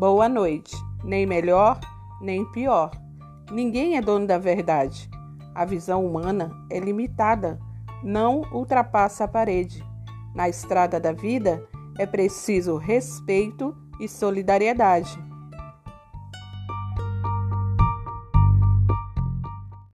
Boa noite. Nem melhor, nem pior. Ninguém é dono da verdade. A visão humana é limitada, não ultrapassa a parede. Na estrada da vida é preciso respeito e solidariedade.